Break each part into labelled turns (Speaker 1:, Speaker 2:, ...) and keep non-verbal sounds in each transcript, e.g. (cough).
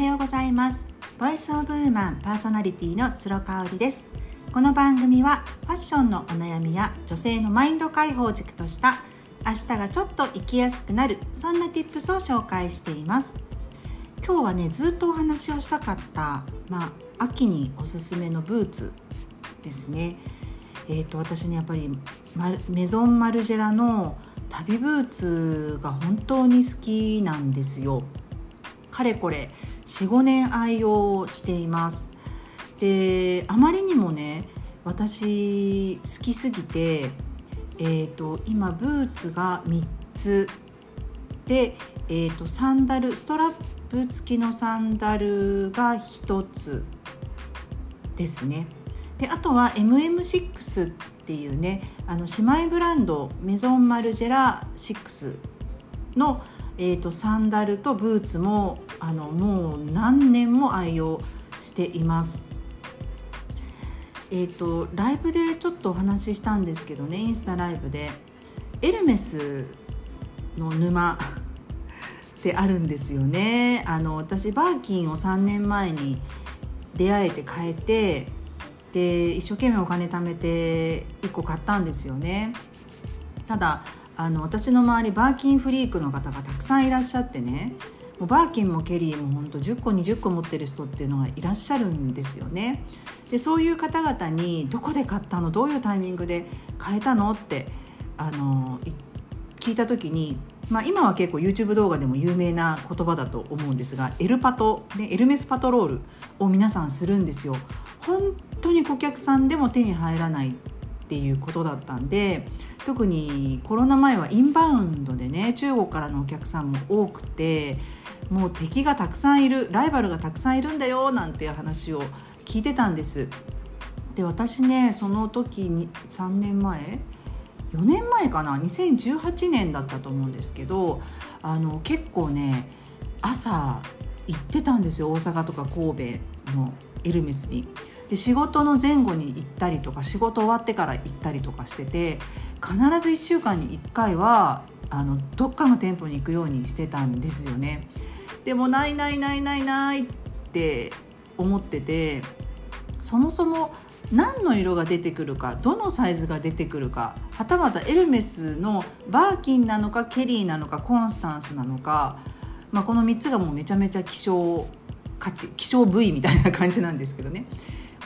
Speaker 1: はようございます。ボイスオブウーマンパーソナリティの鶴香織です。この番組はファッションのお悩みや女性のマインド解放軸とした明日がちょっと生きやすくなるそんな tips を紹介しています。今日はねずっとお話をしたかったまあ秋におすすめのブーツですね。えーと、私ねやっぱりメゾンマルジェラの旅ブーツが本当に好きなんですよ。かれこれ45年愛用しています。であまりにもね私好きすぎてえーと、今ブーツが3つ。で、えーと、とサンダルストラップ付きのサンダルが1つですね。であとは MM6 っていうねあの姉妹ブランドメゾンマルジェラ6の、えーと、サンダルとブーツもあのもう何年も愛用しています。えーと、ライブでちょっとお話ししたんですけどねインスタライブでエルメスの沼 (laughs) ってあるんですよねあの私バーキンを3年前に出会えて変えてで一生懸命お金貯めて1個買ったんですよねただあの私の周りバーキンフリークの方がたくさんいらっしゃってね。もうバーキンもケリーも本当10個20個持ってる人っていうのがいらっしゃるんですよね。でそういう方々にどこで買ったの？どういうタイミングで買えたの？ってあの聞いた時にまあ、今は結構 YouTube 動画でも有名な言葉だと思うんですがエルパト、ね、エルメスパトロールを皆さんするんですよ。本当に顧客さんでも手に入らないっていうことだったんで特にコロナ前はインバウンドでね中国からのお客さんも多くてもう敵がたくさんいるライバルがたくさんいるんだよなんて話を聞いてたんです。で私ねその時に3年前？4年前かな？2018年だったと思うんですけどあの結構ね朝行ってたんですよ大阪とか神戸のエルメスに。で仕事の前後に行ったりとか仕事終わってから行ったりとかしてて必ず1週間に1回はあのどっかの店舗に行くようにしてたんですよね。でもないないないないないって思っててそもそも何の色が出てくるかどのサイズが出てくるかはたまたエルメスのバーキンなのかケリーなのかコンスタンスなのか、まあ、この3つがもうめちゃめちゃ希少価値希少部位みたいな感じなんですけどね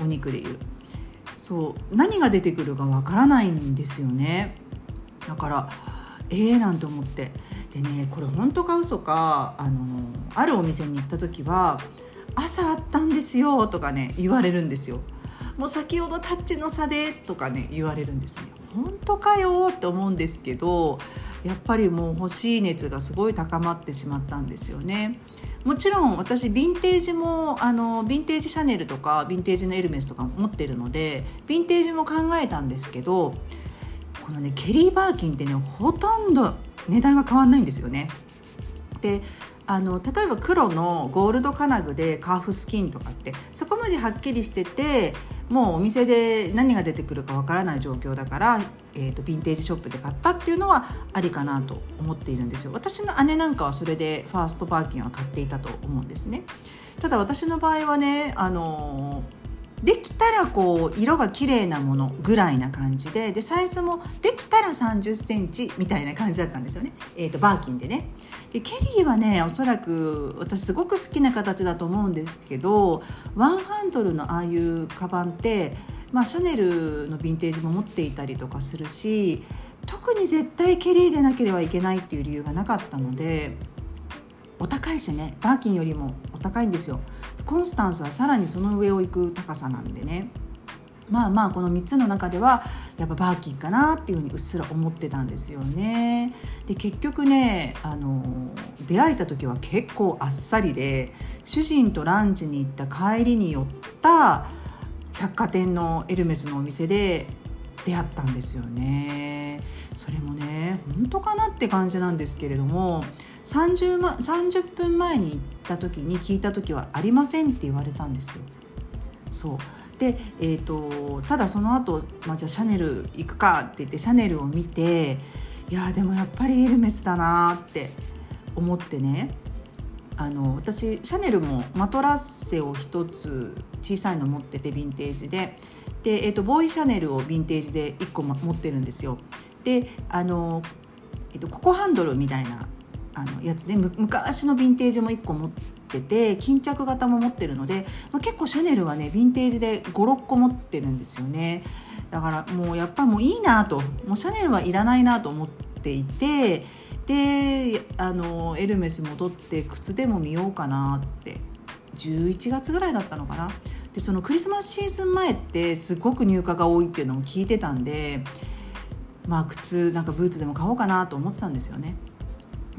Speaker 1: お肉でいう。そう何が出てくるかわからないんですよね。だからええー、なんて思って。でねこれ本当か嘘か。あのあるお店に行った時は「朝あったんですよ」とかね言われるんですよ。もう先ほどタッチの差でとかね言われるんですね。本当かよって思うんですけどやっぱりもう欲しい熱がすごい高まってしまったんですよね。もちろん私ヴィンテージもあのヴィンテージシャネルとかヴィンテージのエルメスとか持ってるのでヴィンテージも考えたんですけどこのねケリー・バーキンってねほとんど値段が変わんないんですよね。であの例えば黒のゴールド金具でカーフスキンとかってそこまではっきりしててもうお店で何が出てくるかわからない状況だから、えーと、ヴィンテージショップで買ったっていうのはありかなと思っているんですよ。私の姉なんかはそれでファーストパーキンは買っていたと思うんですね。ただ私の場合はねあのーできたらこう色が綺麗なものぐらいな感じででサイズもできたら3 0センチみたいな感じだったんですよね、えーと、バーキンでね。でケリーはねおそらく私すごく好きな形だと思うんですけどワンハンドルのああいうカバンってまあ、シャネルのヴィンテージも持っていたりとかするし特に絶対ケリーでなければいけないっていう理由がなかったのでお高いしねバーキンよりもお高いんですよコンスタンスはさらにその上を行く高さなんでねまあまあこの3つの中ではやっぱバーキンかなっていうふうにうっすら思ってたんですよね。で結局ねあの出会えた時は結構あっさりで主人とランチに行った帰りに寄った百貨店のエルメスのお店で出会ったんですよね。それもね本当かなって感じなんですけれども 30, ま、30分前に行った時に聞いた時は「ありません」って言われたんですよ。そうで、えーと、ただその後、まあじゃあシャネル行くかって言ってシャネルを見ていやでもやっぱりエルメスだなって思ってねあの私シャネルもマトラッセを1つ小さいの持っててヴィンテージでで、えーと、ボーイシャネルをヴィンテージで1個持ってるんですよ。であの、えーと、ココハンドルみたいなあのやつで昔のヴィンテージも1個持ってて巾着型も持ってるので、まあ、結構シャネルはねヴィンテージで56個持ってるんですよね。だからもうやっぱもういいなと。もうシャネルはいらないなと思っていてであのエルメス戻って靴でも見ようかなって。11月ぐらいだったのかな。でそのクリスマスシーズン前ってすごく入荷が多いっていうのも聞いてたんでまあ靴なんかブーツでも買おうかなと思ってたんですよね。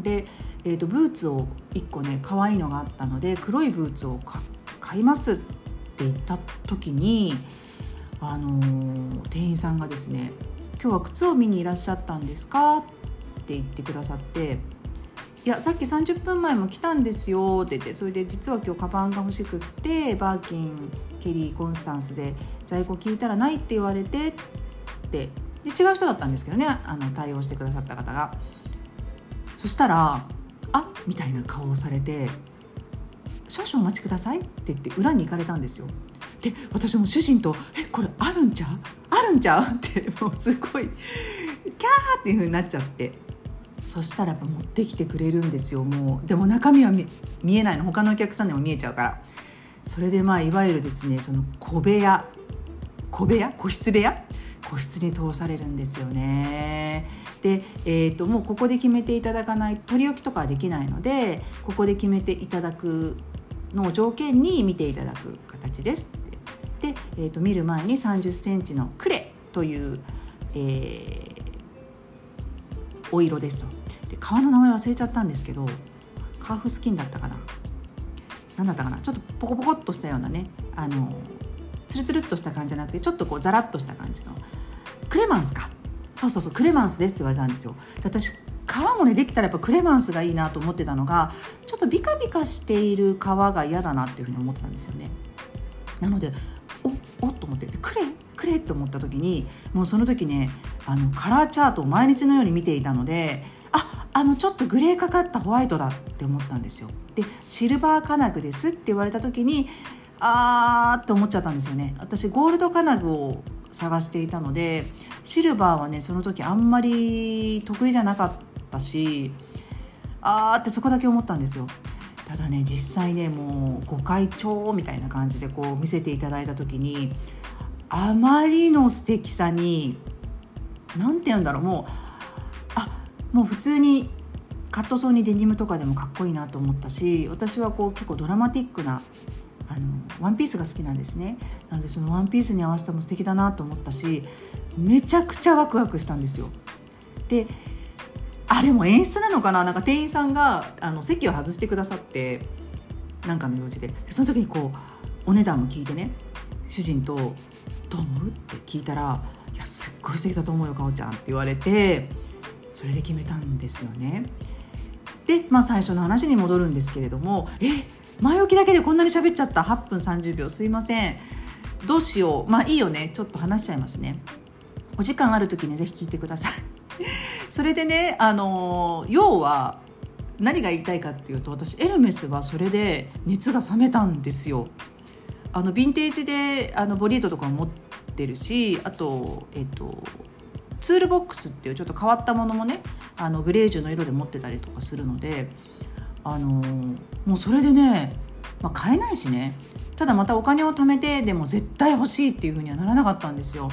Speaker 1: で、えーと、ブーツを1個ね可愛いのがあったので黒いブーツを買いますって言った時に、あのー、店員さんがですね「今日は靴を見にいらっしゃったんですか?」って言ってくださっていやさっき30分前も来たんですよって言ってそれで実は今日カバンが欲しくってバーキンケリーコンスタンスで在庫聞いたらないって言われてってで違う人だったんですけどねあの対応してくださった方がそしたら「あみたいな顔をされて「少々お待ちください」って言って裏に行かれたんですよ。で私も主人と「えこれあるんちゃう？あるんちゃう?」ってもうすごいキャーっていう風になっちゃって。そしたらやっぱ持ってきてくれるんですよもう。でも中身は見えないの。他のお客さんでも見えちゃうから。それでまあいわゆるですねその小部屋小部屋？個室部屋？個室に通されるんですよね。で、えーと、もうここで決めていただかない取り置きとかはできないのでここで決めていただくのを条件に見ていただく形です。で、えーと、見る前に3 0センチのクレという、えー、お色ですと。で革の名前忘れちゃったんですけどカーフスキンだったかな。何だったかな。ちょっとポコポコっとしたようなねあのツルツルっとした感じじゃなくてちょっとこうザラッとした感じのクレマンスかそうそうそうクレマンスですって言われたんですよで私皮もねできたらやっぱクレマンスがいいなと思ってたのがちょっとビカビカしている皮が嫌だなっていうふうに思ってたんですよねなのでおおっと思ってでクレくれと思った時にもうその時ねあのカラーチャートを毎日のように見ていたのでああのちょっとグレーかかったホワイトだって思ったんですよ。でシルバー金具ですって言われた時にあーって思っちゃったんですよね。私ゴールド金具を探していたのでシルバーはねその時あんまり得意じゃなかったしあーってそこだけ思ったんですよ。ただね実際ねもうご会長みたいな感じでこう見せていただいた時にあまりの素敵さに何て言うんだろうもうあもう普通にカットソーにデニムとかでもかっこいいなと思ったし私はこう結構ドラマティックなあのワンピースが好きなんですね。なのでそのワンピースに合わせても素敵だなと思ったしめちゃくちゃワクワクしたんですよ。であれも演出なのかな？なんか店員さんがあの席を外してくださってなんかの用事で。でその時にこうお値段も聞いてね主人とどう思う?」って聞いたら「いやすっごい素敵だと思うよかおちゃん」って言われてそれで決めたんですよね。で、まあ、最初の話に戻るんですけれども「え？前置きだけでこんなに喋っちゃった。8分30秒。すいません。どうしよう。まあいいよね。ちょっと話しちゃいますね。お時間ある時にぜひ聞いてください。(laughs) それでねあの要は何が言いたいかっていうと私エルメスはそれで熱が冷めたんですよ。あのヴィンテージであのボリートとかも持ってるしあとえっとツールボックスっていうちょっと変わったものもねあのグレージュの色で持ってたりとかするのであのもうそれでね、まあ、買えないしね。ただまたお金を貯めてでも絶対欲しいっていうふうにはならなかったんですよ。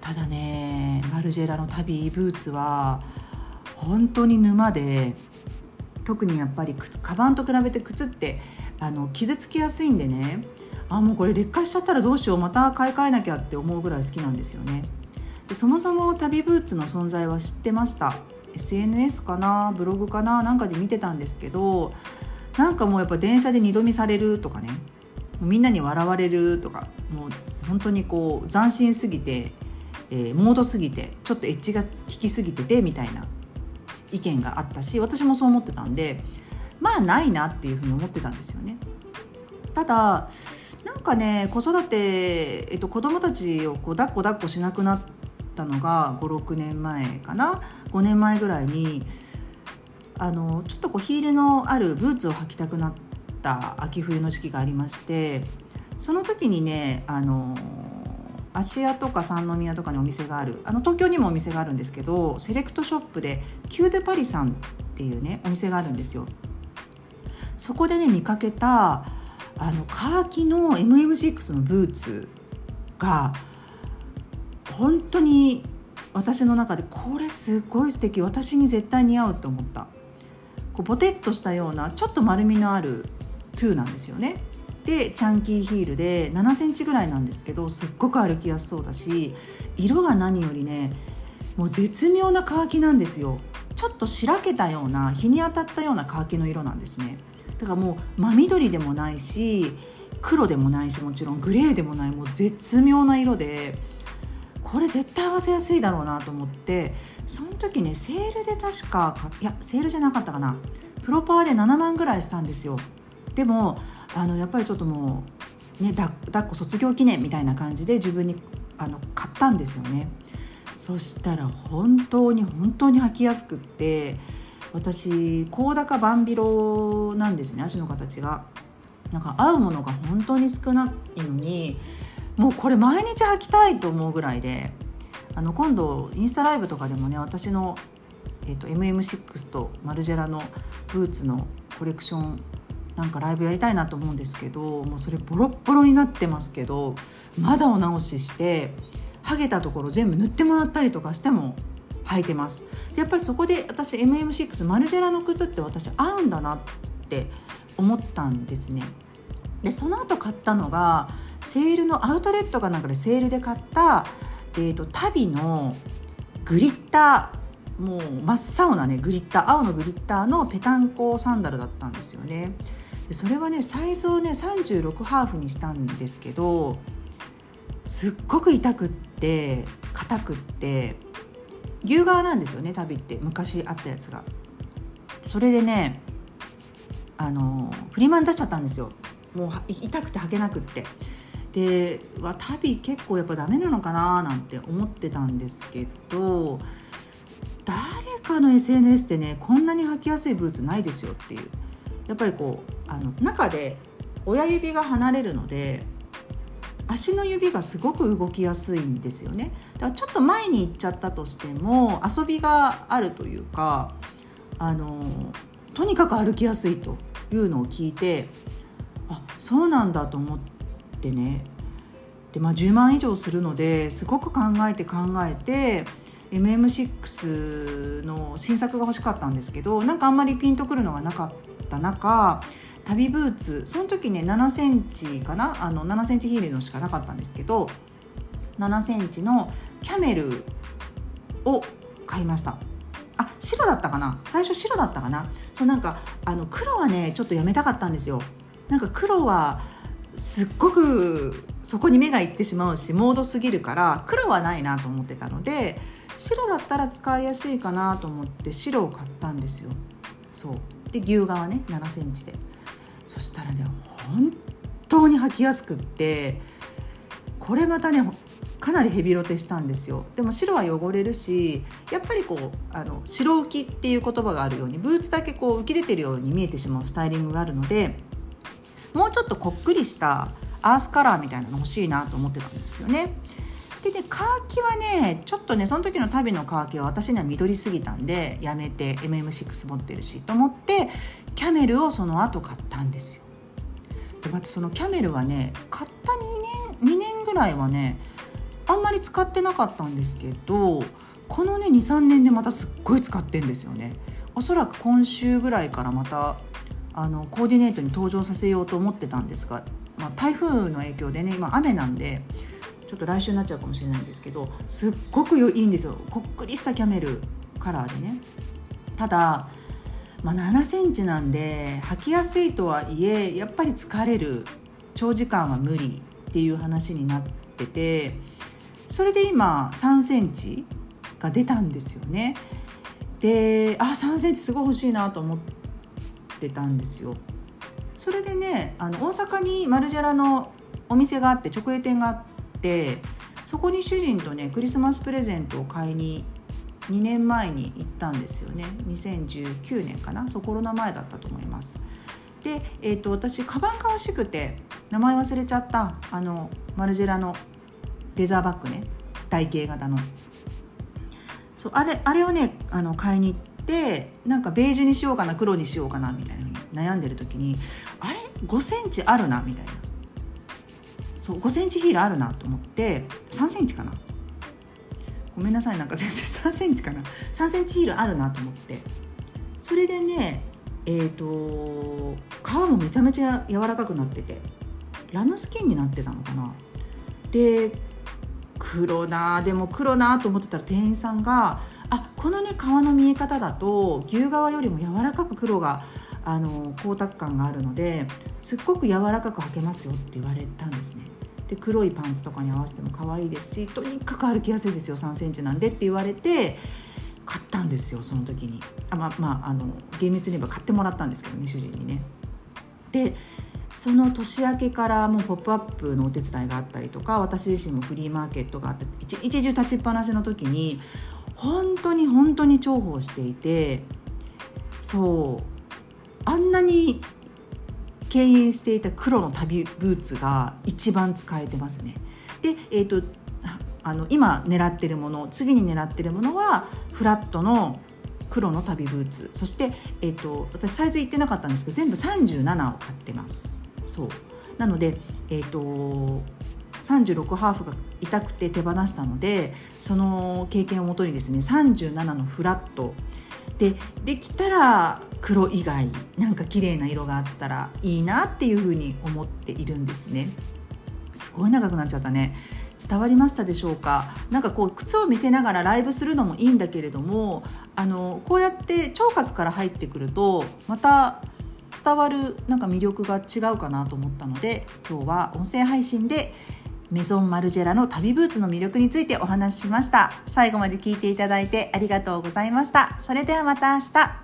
Speaker 1: ただねマルジェラの旅ブーツは本当に沼で特にやっぱりカバンと比べて靴ってあの傷つきやすいんでねあもうこれ劣化しちゃったらどうしようまた買い替えなきゃって思うぐらい好きなんですよね。でそもそも旅ブーツの存在は知ってました。SNS かなブログかななんかで見てたんですけどなんかもうやっぱ電車で二度見されるとかねみんなに笑われるとかもう本当にこう斬新すぎて、えー、モードすぎてちょっとエッジが効きすぎててみたいな意見があったし私もそう思ってたんでまあないなっていうふうに思ってたんですよね。ただなんかね子育て、えっと、子供たちをこう抱っこ抱っこしなくなったのが56年前かな5年前ぐらいにあのちょっとこうヒールのあるブーツを履きたくなった秋冬の時期がありましてその時にねあの芦屋とか三宮とかにお店があるあの東京にもお店があるんですけどセレクトショップでキューデパリさんっていうねお店があるんですよ。そこでね見かけたあのカーキの MM6 のブーツが本当に私の中でこれすごい素敵私に絶対似合うと思った。こうボテッとしたようなちょっと丸みのあるトゥーなんですよね。でチャンキーヒールで7センチぐらいなんですけどすっごく歩きやすそうだし色が何よりねもう絶妙なカーキなんですよ。ちょっとしらけたような日に当たったようなカーキの色なんですね。だからもう真緑でもないし黒でもないしもちろんグレーでもないもう絶妙な色でこれ絶対合わせやすいだろうなと思ってその時ねセールで確かいやセールじゃなかったかな。プロパーで7万ぐらいしたんですよ。でもあのやっぱりちょっともうねだ抱っこ卒業記念みたいな感じで自分にあの買ったんですよね。そしたら本当に本当に履きやすくって私高高バンビロなんですね足の形が。なんか合うものが本当に少ないのにもうこれ毎日履きたいと思うぐらいであの今度インスタライブとかでもね私の、えーと、MM6 とマルジェラのブーツのコレクションなんかライブやりたいなと思うんですけどもうそれボロッボロになってますけどまだお直しして剥げたところ全部塗ってもらったりとかしても履いてます。でやっぱりそこで私 MM6 マルジェラの靴って私合うんだなって思ったんですね。でその後買ったのがセールのアウトレットかなんかでセールで買った、えーと、タビのグリッターもう真っ青なねグリッター青のグリッターのペタンコサンダルだったんですよね。でそれはねサイズをね36ハーフにしたんですけどすっごく痛くって硬くって牛革なんですよね旅って。昔あったやつが。それでねあのフリマン出しちゃったんですよ。もう痛くて履けなくって。では旅結構やっぱダメなのかななんて思ってたんですけど誰かの SNS でねこんなに履きやすいブーツないですよっていうやっぱりこうあの中で親指が離れるので足の指がすごく動きやすいんですよねだからちょっと前に行っちゃったとしても遊びがあるというかあのとにかく歩きやすいというのを聞いてあそうなんだと思って。ってね。で、まあ、10万以上するのですごく考えて考えて MM6 の新作が欲しかったんですけどなんかあんまりピンとくるのがなかった中旅ブーツその時ね7センチかな？あの7センチヒールのしかなかったんですけど7センチのキャメルを買いました。あ白だったかな？最初白だったかな？そうなんかあの黒はねちょっとやめたかったんですよ。なんか黒はすっごくそこに目がいってしまうしモードすぎるから黒はないなと思ってたので白だったら使いやすいかなと思って白を買ったんですよ。そう。で牛革ね7センチで。そしたらね本当に履きやすくってこれまたねかなりヘビロテしたんですよ。でも白は汚れるしやっぱりこうあの白浮きっていう言葉があるようにブーツだけこう浮き出てるように見えてしまうスタイリングがあるのでもうちょっとこっくりしたアースカラーみたいなの欲しいなと思ってたんですよね。でねカーキはねちょっとねその時の旅のカーキは私には緑すぎたんでやめて MM6 持ってるしと思ってキャメルをその後買ったんですよ。でまたそのキャメルはね買った2年2年ぐらいはねあんまり使ってなかったんですけどこのね23年でまたすっごい使ってんですよね。おそらく今週ぐらいからまたあのコーディネートに登場させようと思ってたんですが、まあ、台風の影響でね今雨なんでちょっと来週になっちゃうかもしれないんですけどすっごくいいんですよ。こっくりしたキャメルカラーでね。ただ、まあ、7センチなんで履きやすいとはいえやっぱり疲れる。長時間は無理っていう話になっててそれで今3センチが出たんですよね。であ3センチすごい欲しいなと思っってたんですよ。それでねあの大阪にマルジェラのお店があって直営店があってそこに主人とねクリスマスプレゼントを買いに2年前に行ったんですよね。2019年かな？そうコロナ前だったと思います。で、えーと、私カバンが欲しくて名前忘れちゃったあのマルジェラのレザーバッグね台形型の。そうあれあれをねあの買いに行ってなんかベージュにしようかな黒にしようかなみたいな悩んでる時にあれ？5センチあるなみたいな。そう5センチヒールあるなと思って3センチかな。ごめんなさいなんか全然3センチかな。3センチヒールあるなと思って。それでねえっ、ー、と皮もめちゃめちゃ柔らかくなっててラムスキンになってたのかな。で黒なでも黒なと思ってたら店員さんが「あこのね皮の見え方だと牛革よりも柔らかく黒があの光沢感があるのですっごく柔らかく履けますよって言われたんですね。で黒いパンツとかに合わせても可愛いですしとにかく歩きやすいですよ3センチなんでって言われて買ったんですよその時にあまあまああの厳密に言えば買ってもらったんですけどね主人にね。でその年明けからもう「ポップアップのお手伝いがあったりとか私自身もフリーマーケットがあって一日中立ちっぱなしの時に本当に本当に重宝していてそうあんなに敬遠していた黒の旅ブーツが一番使えてますね。で、えーと、あの今狙ってるもの次に狙ってるものはフラットの黒の旅ブーツそして、えーと、私サイズ言ってなかったんですけど全部37を買ってますそう。なのでえっ、ー、と36ハーフが痛くて手放したのでその経験をもとにですね37のフラットでできたら黒以外なんか綺麗な色があったらいいなっていうふうに思っているんですね。すごい長くなっちゃったね。伝わりましたでしょうか？なんかこう靴を見せながらライブするのもいいんだけれどもあのこうやって聴覚から入ってくるとまた伝わるなんか魅力が違うかなと思ったので今日は音声配信でメゾンマルジェラの旅ブーツの魅力についてお話ししました。最後まで聞いていただいてありがとうございました。それではまた明日。